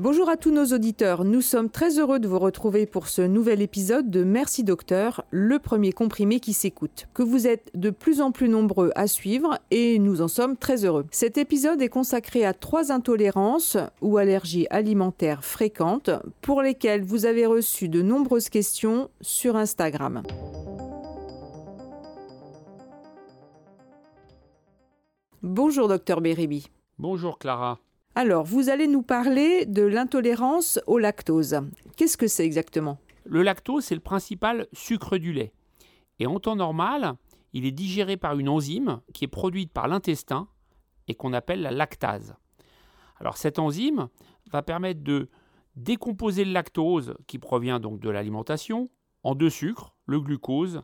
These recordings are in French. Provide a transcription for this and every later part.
Bonjour à tous nos auditeurs, nous sommes très heureux de vous retrouver pour ce nouvel épisode de Merci Docteur, le premier comprimé qui s'écoute, que vous êtes de plus en plus nombreux à suivre et nous en sommes très heureux. Cet épisode est consacré à trois intolérances ou allergies alimentaires fréquentes pour lesquelles vous avez reçu de nombreuses questions sur Instagram. Bonjour docteur Beribi. Bonjour Clara. Alors, vous allez nous parler de l'intolérance au lactose. Qu'est-ce que c'est exactement? Le lactose, c'est le principal sucre du lait. Et en temps normal, il est digéré par une enzyme qui est produite par l'intestin et qu'on appelle la lactase. Alors cette enzyme va permettre de décomposer le lactose, qui provient donc de l'alimentation, en deux sucres, le glucose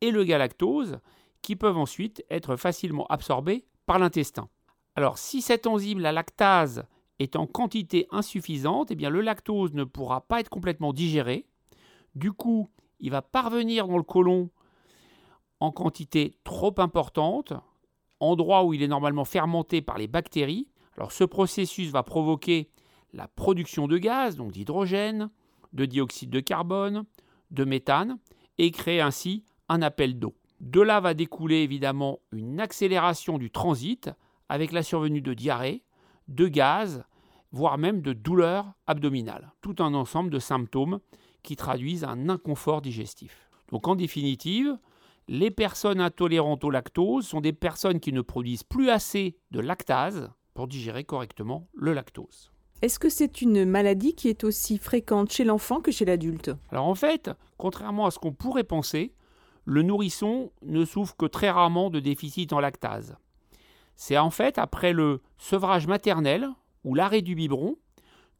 et le galactose, qui peuvent ensuite être facilement absorbés par l'intestin. Alors, si cette enzyme, la lactase, est en quantité insuffisante, eh le lactose ne pourra pas être complètement digéré. Du coup, il va parvenir dans le côlon en quantité trop importante, endroit où il est normalement fermenté par les bactéries. Alors, ce processus va provoquer la production de gaz, donc d'hydrogène, de dioxyde de carbone, de méthane, et créer ainsi un appel d'eau. De là va découler évidemment une accélération du transit avec la survenue de diarrhée, de gaz, voire même de douleurs abdominales. Tout un ensemble de symptômes qui traduisent un inconfort digestif. Donc en définitive, les personnes intolérantes au lactose sont des personnes qui ne produisent plus assez de lactase pour digérer correctement le lactose. Est-ce que c'est une maladie qui est aussi fréquente chez l'enfant que chez l'adulte? Alors en fait, contrairement à ce qu'on pourrait penser, le nourrisson ne souffre que très rarement de déficit en lactase. C'est en fait après le sevrage maternel ou l'arrêt du biberon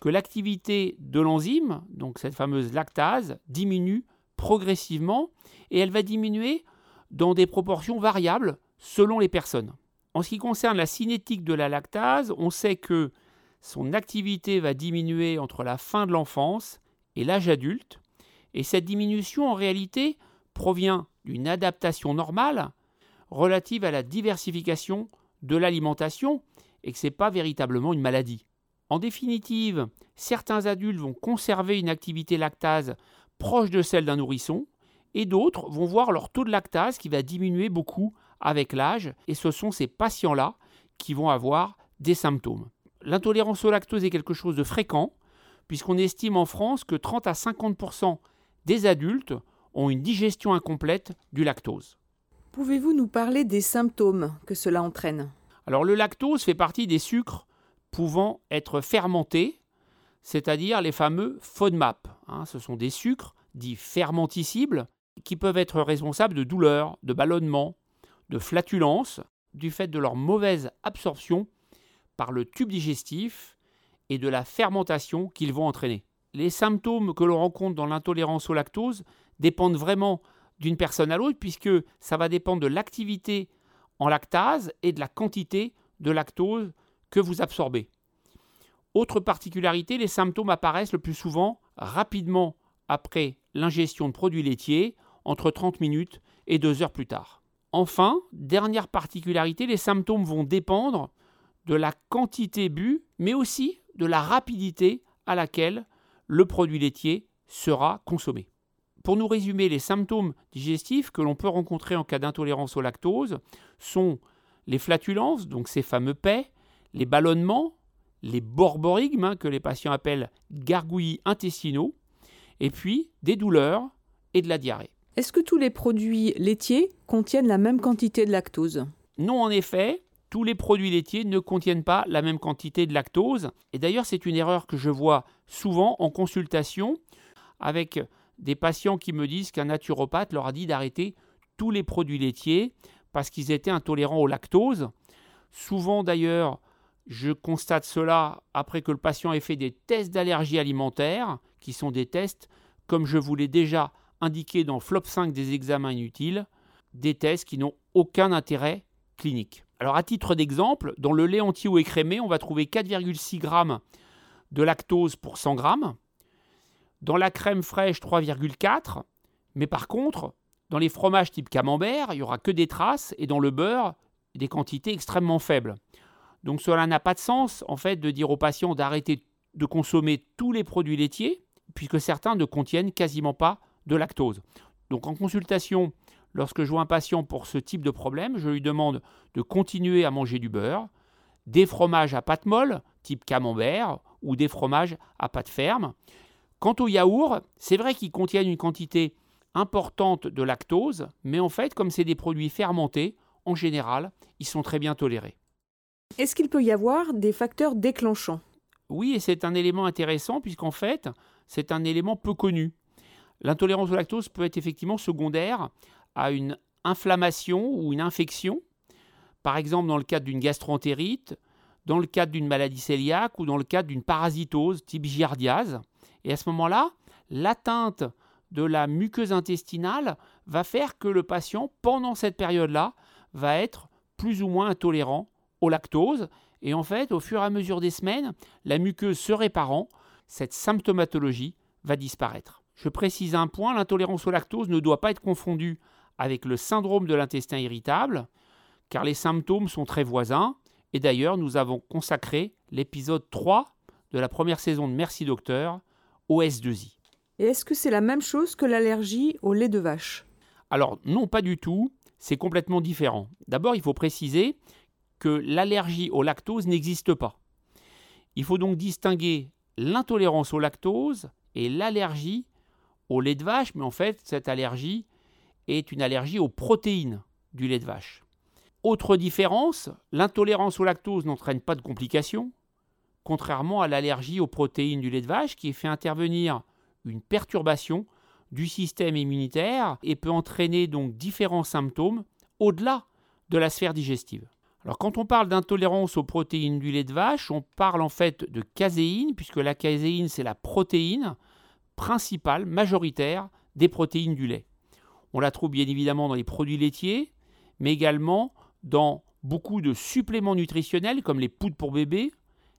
que l'activité de l'enzyme, donc cette fameuse lactase, diminue progressivement et elle va diminuer dans des proportions variables selon les personnes. En ce qui concerne la cinétique de la lactase, on sait que son activité va diminuer entre la fin de l'enfance et l'âge adulte, et cette diminution en réalité provient d'une adaptation normale relative à la diversification de l'alimentation et que ce n'est pas véritablement une maladie. En définitive, certains adultes vont conserver une activité lactase proche de celle d'un nourrisson et d'autres vont voir leur taux de lactase qui va diminuer beaucoup avec l'âge et ce sont ces patients-là qui vont avoir des symptômes. L'intolérance au lactose est quelque chose de fréquent puisqu'on estime en France que 30 à 50% des adultes ont une digestion incomplète du lactose. Pouvez-vous nous parler des symptômes que cela entraîne? Alors le lactose fait partie des sucres pouvant être fermentés, c'est-à-dire les fameux FODMAP. Hein. ce sont des sucres dits fermenticibles qui peuvent être responsables de douleurs, de ballonnements, de flatulences, du fait de leur mauvaise absorption par le tube digestif et de la fermentation qu'ils vont entraîner. Les symptômes que l'on rencontre dans l'intolérance au lactose dépendent vraiment d'une personne à l'autre, puisque ça va dépendre de l'activité en lactase et de la quantité de lactose que vous absorbez. Autre particularité, les symptômes apparaissent le plus souvent rapidement après l'ingestion de produits laitiers, entre 30 minutes et 2 heures plus tard. Enfin, dernière particularité, les symptômes vont dépendre de la quantité bue, mais aussi de la rapidité à laquelle le produit laitier sera consommé. Pour nous résumer, les symptômes digestifs que l'on peut rencontrer en cas d'intolérance au lactose sont les flatulences, donc ces fameux paix, les ballonnements, les borborigmes, hein, que les patients appellent gargouillis intestinaux, et puis des douleurs et de la diarrhée. Est-ce que tous les produits laitiers contiennent la même quantité de lactose? Non, en effet, tous les produits laitiers ne contiennent pas la même quantité de lactose. Et d'ailleurs, c'est une erreur que je vois souvent en consultation avec des patients qui me disent qu'un naturopathe leur a dit d'arrêter tous les produits laitiers parce qu'ils étaient intolérants au lactose. Souvent d'ailleurs, je constate cela après que le patient ait fait des tests d'allergie alimentaire, qui sont des tests, comme je vous l'ai déjà indiqué dans Flop 5 des examens inutiles, des tests qui n'ont aucun intérêt clinique. Alors à titre d'exemple, dans le lait entier ou écrémé, on va trouver 4,6 g de lactose pour 100 g, dans la crème fraîche, 3,4. Mais par contre, dans les fromages type camembert, il n'y aura que des traces et dans le beurre, des quantités extrêmement faibles. Donc cela n'a pas de sens en fait de dire aux patients d'arrêter de consommer tous les produits laitiers, puisque certains ne contiennent quasiment pas de lactose. Donc en consultation, lorsque je vois un patient pour ce type de problème, je lui demande de continuer à manger du beurre, des fromages à pâte molle, type camembert, ou des fromages à pâte ferme. Quant au yaourt, c'est vrai qu'ils contiennent une quantité importante de lactose, mais en fait, comme c'est des produits fermentés, en général, ils sont très bien tolérés. Est-ce qu'il peut y avoir des facteurs déclenchants? Oui, et c'est un élément intéressant puisqu'en fait, c'est un élément peu connu. L'intolérance au lactose peut être effectivement secondaire à une inflammation ou une infection, par exemple dans le cadre d'une gastroentérite, dans le cadre d'une maladie cœliaque ou dans le cadre d'une parasitose type giardiase. Et à ce moment-là, l'atteinte de la muqueuse intestinale va faire que le patient, pendant cette période-là, va être plus ou moins intolérant au lactose. Et en fait, au fur et à mesure des semaines, la muqueuse se réparant, cette symptomatologie va disparaître. Je précise un point, l'intolérance au lactose ne doit pas être confondue avec le syndrome de l'intestin irritable, car les symptômes sont très voisins. Et d'ailleurs, nous avons consacré l'épisode 3 de la première saison de Merci Docteur au S2I. Et est-ce que c'est la même chose que l'allergie au lait de vache? Alors non, pas du tout, c'est complètement différent. D'abord, il faut préciser que l'allergie au lactose n'existe pas. Il faut donc distinguer l'intolérance au lactose et l'allergie au lait de vache, mais en fait, cette allergie est une allergie aux protéines du lait de vache. Autre différence, l'intolérance au lactose n'entraîne pas de complications, contrairement à l'allergie aux protéines du lait de vache qui fait intervenir une perturbation du système immunitaire et peut entraîner donc différents symptômes au-delà de la sphère digestive. Alors quand on parle d'intolérance aux protéines du lait de vache, on parle en fait de caséine, puisque la caséine c'est la protéine principale, majoritaire des protéines du lait. On la trouve bien évidemment dans les produits laitiers, mais également dans beaucoup de suppléments nutritionnels comme les poudres pour bébés,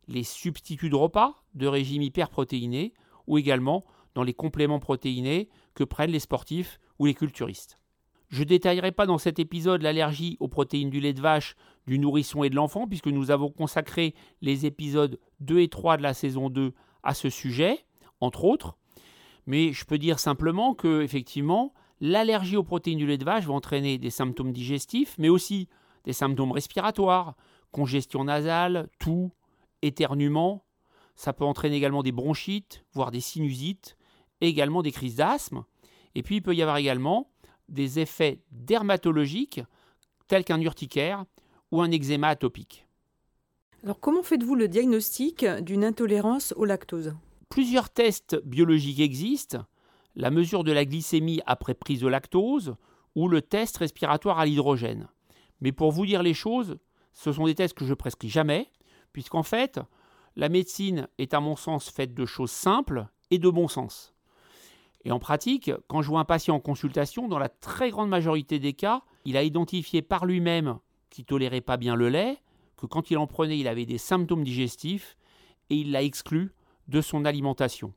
les substituts de repas de régime hyperprotéiné ou également dans les compléments protéinés que prennent les sportifs ou les culturistes. Je ne détaillerai pas dans cet épisode l'allergie aux protéines du lait de vache du nourrisson et de l'enfant, puisque nous avons consacré les épisodes 2 et 3 de la saison 2 à ce sujet, entre autres. Mais je peux dire simplement que, effectivement, l'allergie aux protéines du lait de vache va entraîner des symptômes digestifs, mais aussi des symptômes respiratoires, congestion nasale, toux, éternuement. Ça peut entraîner également des bronchites, voire des sinusites, également des crises d'asthme. Et puis il peut y avoir également des effets dermatologiques tels qu'un urticaire ou un eczéma atopique. Alors comment faites-vous le diagnostic d'une intolérance au lactose? Plusieurs tests biologiques existent, la mesure de la glycémie après prise de lactose ou le test respiratoire à l'hydrogène. Mais pour vous dire les choses, ce sont des tests que je prescris jamais, puisqu'en fait, la médecine est à mon sens faite de choses simples et de bon sens. Et en pratique, quand je vois un patient en consultation, dans la très grande majorité des cas, il a identifié par lui-même qu'il tolérait pas bien le lait, que quand il en prenait, il avait des symptômes digestifs, et il l'a exclu de son alimentation.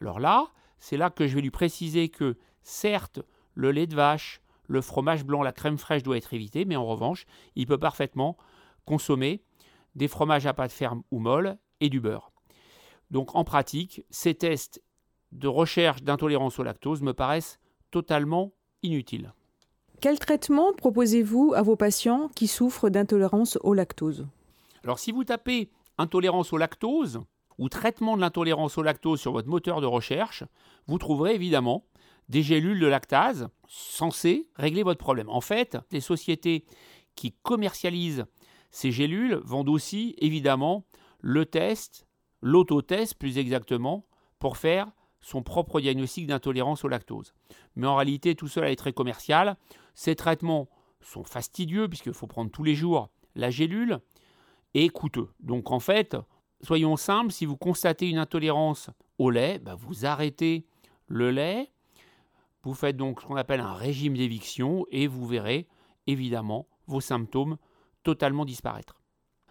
Alors là, c'est là que je vais lui préciser que, certes, le lait de vache, le fromage blanc, la crème fraîche doit être évité, mais en revanche, il peut parfaitement consommer des fromages à pâte ferme ou molle et du beurre. Donc en pratique, ces tests de recherche d'intolérance au lactose me paraissent totalement inutiles. Quel traitement proposez-vous à vos patients qui souffrent d'intolérance au lactose? Alors si vous tapez intolérance au lactose ou traitement de l'intolérance au lactose sur votre moteur de recherche, vous trouverez évidemment des gélules de lactase censées régler votre problème. En fait, les sociétés qui commercialisent ces gélules vendent aussi évidemment le test, l'autotest plus exactement, pour faire son propre diagnostic d'intolérance au lactose. Mais en réalité, tout cela est très commercial. Ces traitements sont fastidieux puisqu'il faut prendre tous les jours la gélule et coûteux. Donc en fait, soyons simples, si vous constatez une intolérance au lait, bah, vous arrêtez le lait, vous faites donc ce qu'on appelle un régime d'éviction et vous verrez évidemment vos symptômes totalement disparaître.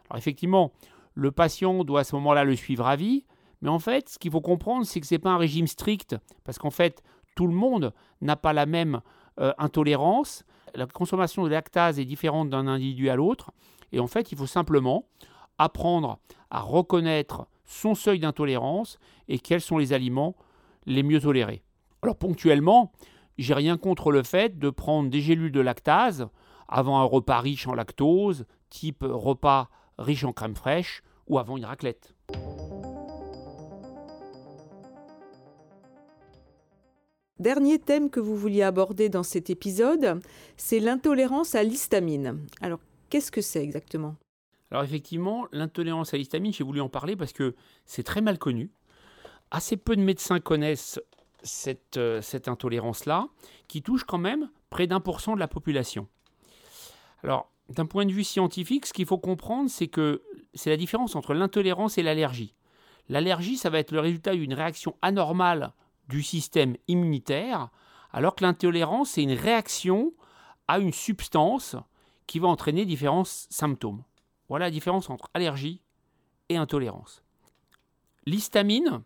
Alors effectivement, le patient doit à ce moment-là le suivre à vie, mais en fait, ce qu'il faut comprendre, c'est que ce n'est pas un régime strict, parce qu'en fait, tout le monde n'a pas la même euh, intolérance. La consommation de lactase est différente d'un individu à l'autre. Et en fait, il faut simplement apprendre à reconnaître son seuil d'intolérance et quels sont les aliments les mieux tolérés. Alors ponctuellement, j'ai rien contre le fait de prendre des gélules de lactase avant un repas riche en lactose, type repas riche en crème fraîche ou avant une raclette. Dernier thème que vous vouliez aborder dans cet épisode, c'est l'intolérance à l'histamine. Alors, qu'est-ce que c'est exactement? Alors effectivement, l'intolérance à l'histamine, j'ai voulu en parler parce que c'est très mal connu. Assez peu de médecins connaissent cette, euh, cette intolérance-là, qui touche quand même près d'un pour cent de la population. Alors, d'un point de vue scientifique, ce qu'il faut comprendre, c'est que c'est la différence entre l'intolérance et l'allergie. L'allergie, ça va être le résultat d'une réaction anormale du système immunitaire, alors que l'intolérance, c'est une réaction à une substance qui va entraîner différents symptômes. Voilà la différence entre allergie et intolérance. L'histamine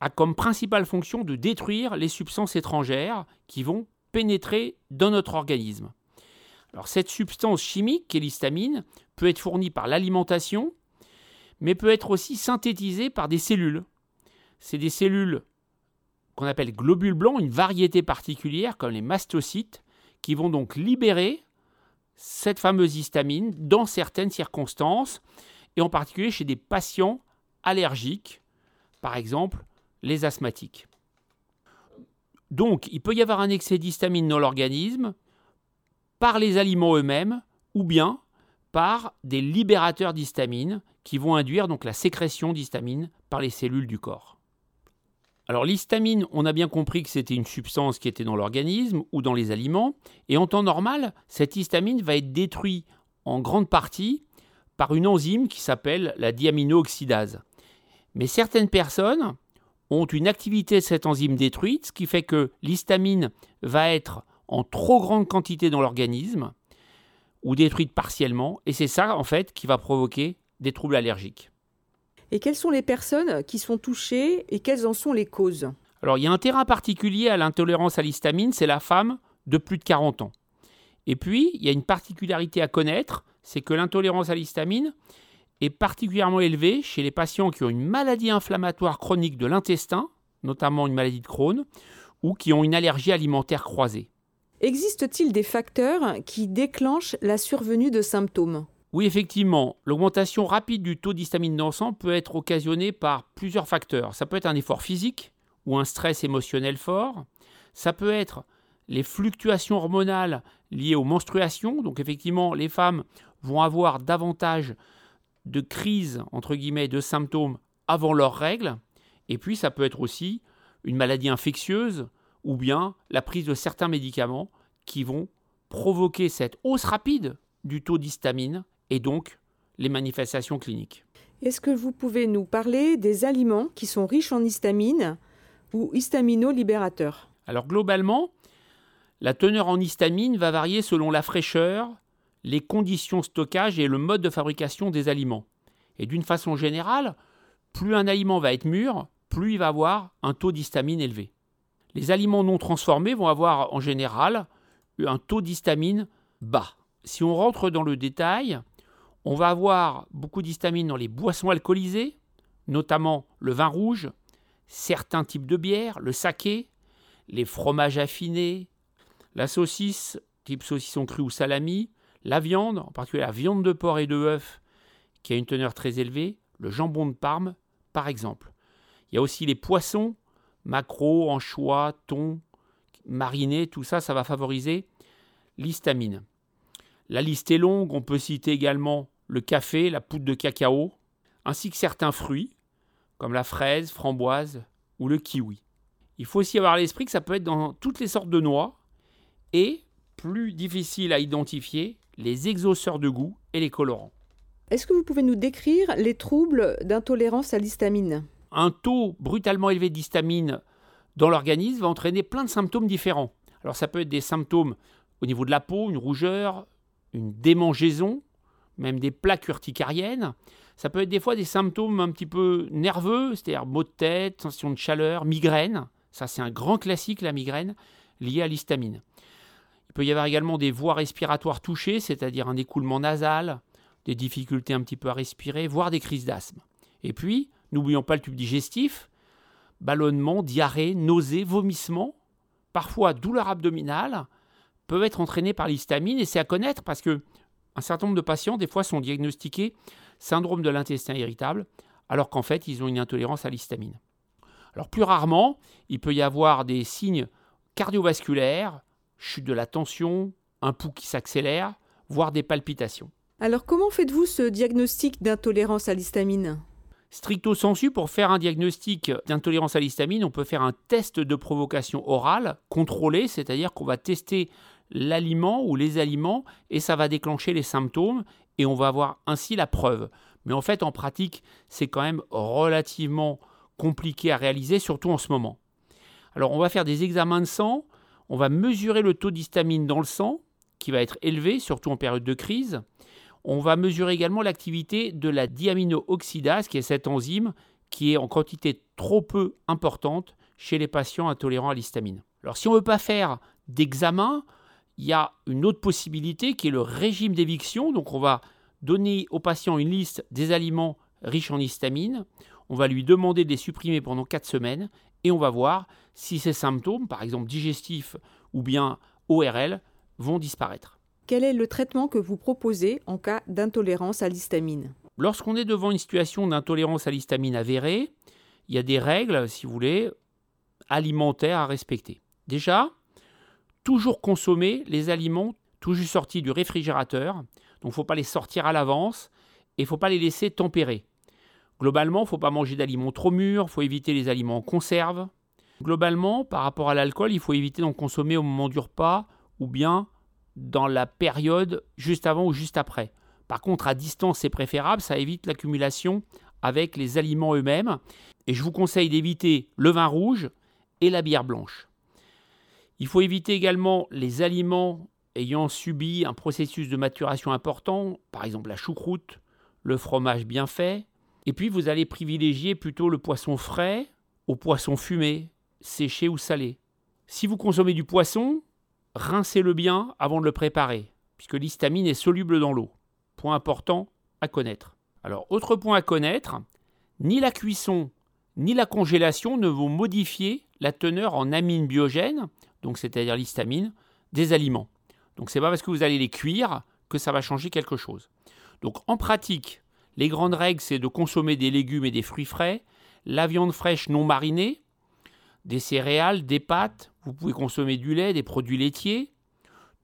a comme principale fonction de détruire les substances étrangères qui vont pénétrer dans notre organisme. Alors cette substance chimique, qui est l'histamine, peut être fournie par l'alimentation, mais peut être aussi synthétisée par des cellules. C'est des cellules qu'on appelle globules blancs, une variété particulière comme les mastocytes, qui vont donc libérer cette fameuse histamine dans certaines circonstances, et en particulier chez des patients allergiques, par exemple les asthmatiques. Donc il peut y avoir un excès d'histamine dans l'organisme par les aliments eux-mêmes ou bien par des libérateurs d'histamine qui vont induire donc la sécrétion d'histamine par les cellules du corps. Alors l'histamine, on a bien compris que c'était une substance qui était dans l'organisme ou dans les aliments, et en temps normal, cette histamine va être détruite en grande partie par une enzyme qui s'appelle la diaminooxydase. Mais certaines personnes ont une activité de cette enzyme détruite, ce qui fait que l'histamine va être en trop grande quantité dans l'organisme ou détruite partiellement, et c'est ça en fait qui va provoquer des troubles allergiques. Et quelles sont les personnes qui sont touchées et quelles en sont les causes? Alors il y a un terrain particulier à l'intolérance à l'histamine, c'est la femme de plus de 40 ans. Et puis, il y a une particularité à connaître, c'est que l'intolérance à l'histamine est particulièrement élevée chez les patients qui ont une maladie inflammatoire chronique de l'intestin, notamment une maladie de Crohn, ou qui ont une allergie alimentaire croisée. Existe-t-il des facteurs qui déclenchent la survenue de symptômes? Oui, effectivement, l'augmentation rapide du taux d'histamine dans le peut être occasionnée par plusieurs facteurs. Ça peut être un effort physique ou un stress émotionnel fort. Ça peut être les fluctuations hormonales liées aux menstruations. Donc effectivement, les femmes vont avoir davantage de crises, entre guillemets, de symptômes avant leurs règles. Et puis ça peut être aussi une maladie infectieuse ou bien la prise de certains médicaments qui vont provoquer cette hausse rapide du taux d'histamine et donc les manifestations cliniques. Est-ce que vous pouvez nous parler des aliments qui sont riches en histamine ou histamino-libérateurs? Alors globalement, la teneur en histamine va varier selon la fraîcheur, les conditions de stockage et le mode de fabrication des aliments. Et d'une façon générale, plus un aliment va être mûr, plus il va avoir un taux d'histamine élevé. Les aliments non transformés vont avoir en général un taux d'histamine bas. Si on rentre dans le détail, on va avoir beaucoup d'histamine dans les boissons alcoolisées, notamment le vin rouge, certains types de bières, le saké, les fromages affinés, la saucisse, type saucisson cru ou salami, la viande, en particulier la viande de porc et de bœuf, qui a une teneur très élevée, le jambon de Parme, par exemple. Il y a aussi les poissons, maquereaux, anchois, thon, marinés, tout ça, ça va favoriser l'histamine. La liste est longue, on peut citer également le café, la poudre de cacao, ainsi que certains fruits, comme la fraise, framboise ou le kiwi. Il faut aussi avoir à l'esprit que ça peut être dans toutes les sortes de noix et, plus difficile à identifier, les exauceurs de goût et les colorants. Est-ce que vous pouvez nous décrire les troubles d'intolérance à l'histamine? Un taux brutalement élevé d'histamine dans l'organisme va entraîner plein de symptômes différents. Alors ça peut être des symptômes au niveau de la peau, une rougeur, une démangeaison, même des plaques urticariennes. Ça peut être des fois des symptômes un petit peu nerveux, c'est-à-dire maux de tête, sensation de chaleur, migraine. Ça, c'est un grand classique, la migraine, liée à l'histamine. Il peut y avoir également des voies respiratoires touchées, c'est-à-dire un écoulement nasal, des difficultés un petit peu à respirer, voire des crises d'asthme. Et puis, N'oublions pas le tube digestif, ballonnement, diarrhée, nausée, vomissement, parfois douleur abdominale, peuvent être entraînés par l'histamine et c'est à connaître parce que un certain nombre de patients, des fois, sont diagnostiqués syndrome de l'intestin irritable, alors qu'en fait, ils ont une intolérance à l'histamine. Alors, plus rarement, il peut y avoir des signes cardiovasculaires, chute de la tension, un pouls qui s'accélère, voire des palpitations. Alors, comment faites-vous ce diagnostic d'intolérance à l'histamine? Stricto sensu, pour faire un diagnostic d'intolérance à l'histamine, on peut faire un test de provocation orale contrôlé, c'est-à-dire qu'on va tester l'aliment ou les aliments et ça va déclencher les symptômes et on va avoir ainsi la preuve. Mais en fait, en pratique, c'est quand même relativement compliqué à réaliser, surtout en ce moment. Alors, on va faire des examens de sang, on va mesurer le taux d'histamine dans le sang, qui va être élevé, surtout en période de crise. On va mesurer également l'activité de la diaminooxydase, qui est cette enzyme qui est en quantité trop peu importante chez les patients intolérants à l'histamine. Alors si on ne veut pas faire d'examen, il y a une autre possibilité qui est le régime d'éviction. Donc on va donner au patient une liste des aliments riches en histamine. On va lui demander de les supprimer pendant 4 semaines et on va voir si ces symptômes, par exemple digestifs ou bien ORL, vont disparaître. Quel est le traitement que vous proposez en cas d'intolérance à l'histamine? Lorsqu'on est devant une situation d'intolérance à l'histamine avérée, il y a des règles, si vous voulez, alimentaires à respecter. Déjà, toujours consommer les aliments tout juste sortis du réfrigérateur. Donc il ne faut pas les sortir à l'avance et il ne faut pas les laisser tempérer. Globalement, il ne faut pas manger d'aliments trop mûrs, il faut éviter les aliments en conserve. Globalement, par rapport à l'alcool, il faut éviter d'en consommer au moment du repas ou bien dans la période juste avant ou juste après. Par contre, à distance, c'est préférable, ça évite l'accumulation avec les aliments eux-mêmes. Et je vous conseille d'éviter le vin rouge et la bière blanche. Il faut éviter également les aliments ayant subi un processus de maturation important, par exemple la choucroute, le fromage bien fait. Et puis vous allez privilégier plutôt le poisson frais au poisson fumé, séché ou salé. Si vous consommez du poisson, rincez-le bien avant de le préparer, puisque l'histamine est soluble dans l'eau. Point important à connaître. Alors, autre point à connaître, ni la cuisson ni la congélation ne vont modifier la teneur en amines biogènes, donc c'est-à-dire l'histamine, des aliments. Donc c'est pas parce que vous allez les cuire que ça va changer quelque chose. Donc en pratique, les grandes règles c'est de consommer des légumes et des fruits frais, la viande fraîche non marinée, des céréales, des pâtes, vous pouvez consommer du lait, des produits laitiers,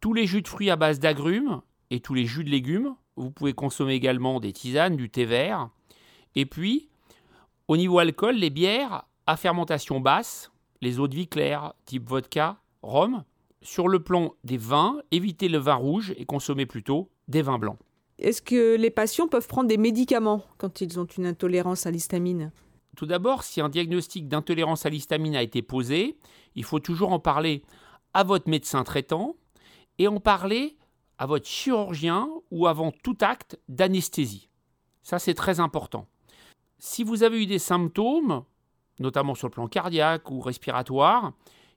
tous les jus de fruits à base d'agrumes et tous les jus de légumes. Vous pouvez consommer également des tisanes, du thé vert. Et puis, au niveau alcool, les bières à fermentation basse, les eaux de vie claires, type vodka, rhum. Sur le plan des vins, évitez le vin rouge et consommez plutôt des vins blancs. Est-ce que les patients peuvent prendre des médicaments quand ils ont une intolérance à l'histamine? Tout d'abord, si un diagnostic d'intolérance à l'histamine a été posé, il faut toujours en parler à votre médecin traitant et en parler à votre chirurgien ou avant tout acte d'anesthésie. Ça, c'est très important. Si vous avez eu des symptômes, notamment sur le plan cardiaque ou respiratoire,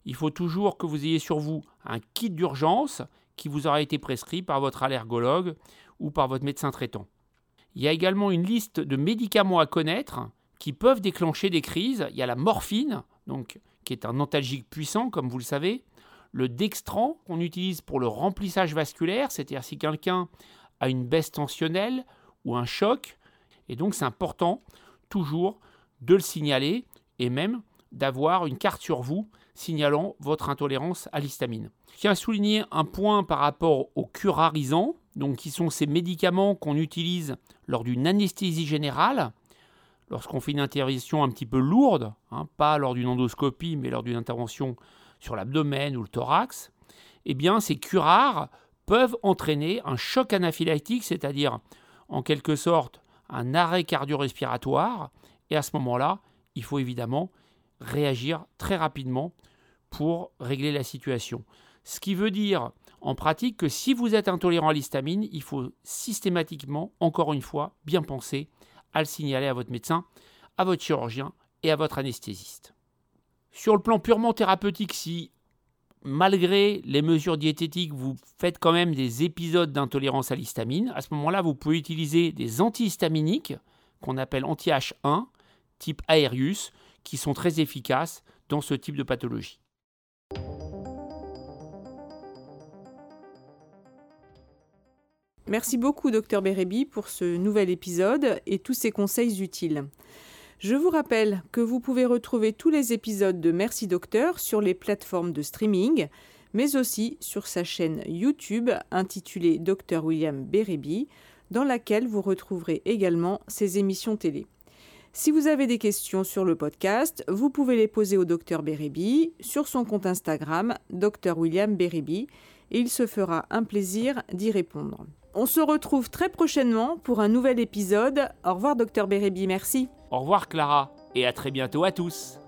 il faut toujours que vous ayez sur vous un kit d'urgence qui vous aura été prescrit par votre allergologue ou par votre médecin traitant. Il y a également une liste de médicaments à connaître qui peuvent déclencher des crises. Il y a la morphine, donc, qui est un antalgique puissant, comme vous le savez. Le dextran, qu'on utilise pour le remplissage vasculaire, c'est-à-dire si quelqu'un a une baisse tensionnelle ou un choc. Et donc, c'est important toujours de le signaler et même d'avoir une carte sur vous signalant votre intolérance à l'histamine. Je tiens à souligner un point par rapport aux curarisants, donc qui sont ces médicaments qu'on utilise lors d'une anesthésie générale, lorsqu'on fait une intervention un petit peu lourde, hein, pas lors d'une endoscopie, mais lors d'une intervention sur l'abdomen ou le thorax, eh bien ces curares peuvent entraîner un choc anaphylactique, c'est-à-dire en quelque sorte un arrêt cardio-respiratoire, et à ce moment-là, il faut évidemment réagir très rapidement pour régler la situation. Ce qui veut dire en pratique que si vous êtes intolérant à l'histamine, il faut systématiquement, encore une fois, bien penser à le signaler à votre médecin, à votre chirurgien et à votre anesthésiste. Sur le plan purement thérapeutique, si malgré les mesures diététiques, vous faites quand même des épisodes d'intolérance à l'histamine, à ce moment-là, vous pouvez utiliser des antihistaminiques qu'on appelle anti-H1 type Aerius, qui sont très efficaces dans ce type de pathologie. Merci beaucoup, docteur Bérébi, pour ce nouvel épisode et tous ces conseils utiles. Je vous rappelle que vous pouvez retrouver tous les épisodes de Merci Docteur sur les plateformes de streaming, mais aussi sur sa chaîne YouTube intitulée Dr William Bérébi, dans laquelle vous retrouverez également ses émissions télé. Si vous avez des questions sur le podcast, vous pouvez les poser au docteur Bérébi sur son compte Instagram, Dr William Bérébi, et il se fera un plaisir d'y répondre. On se retrouve très prochainement pour un nouvel épisode. Au revoir, docteur Bérébi, merci. Au revoir, Clara, et à très bientôt à tous.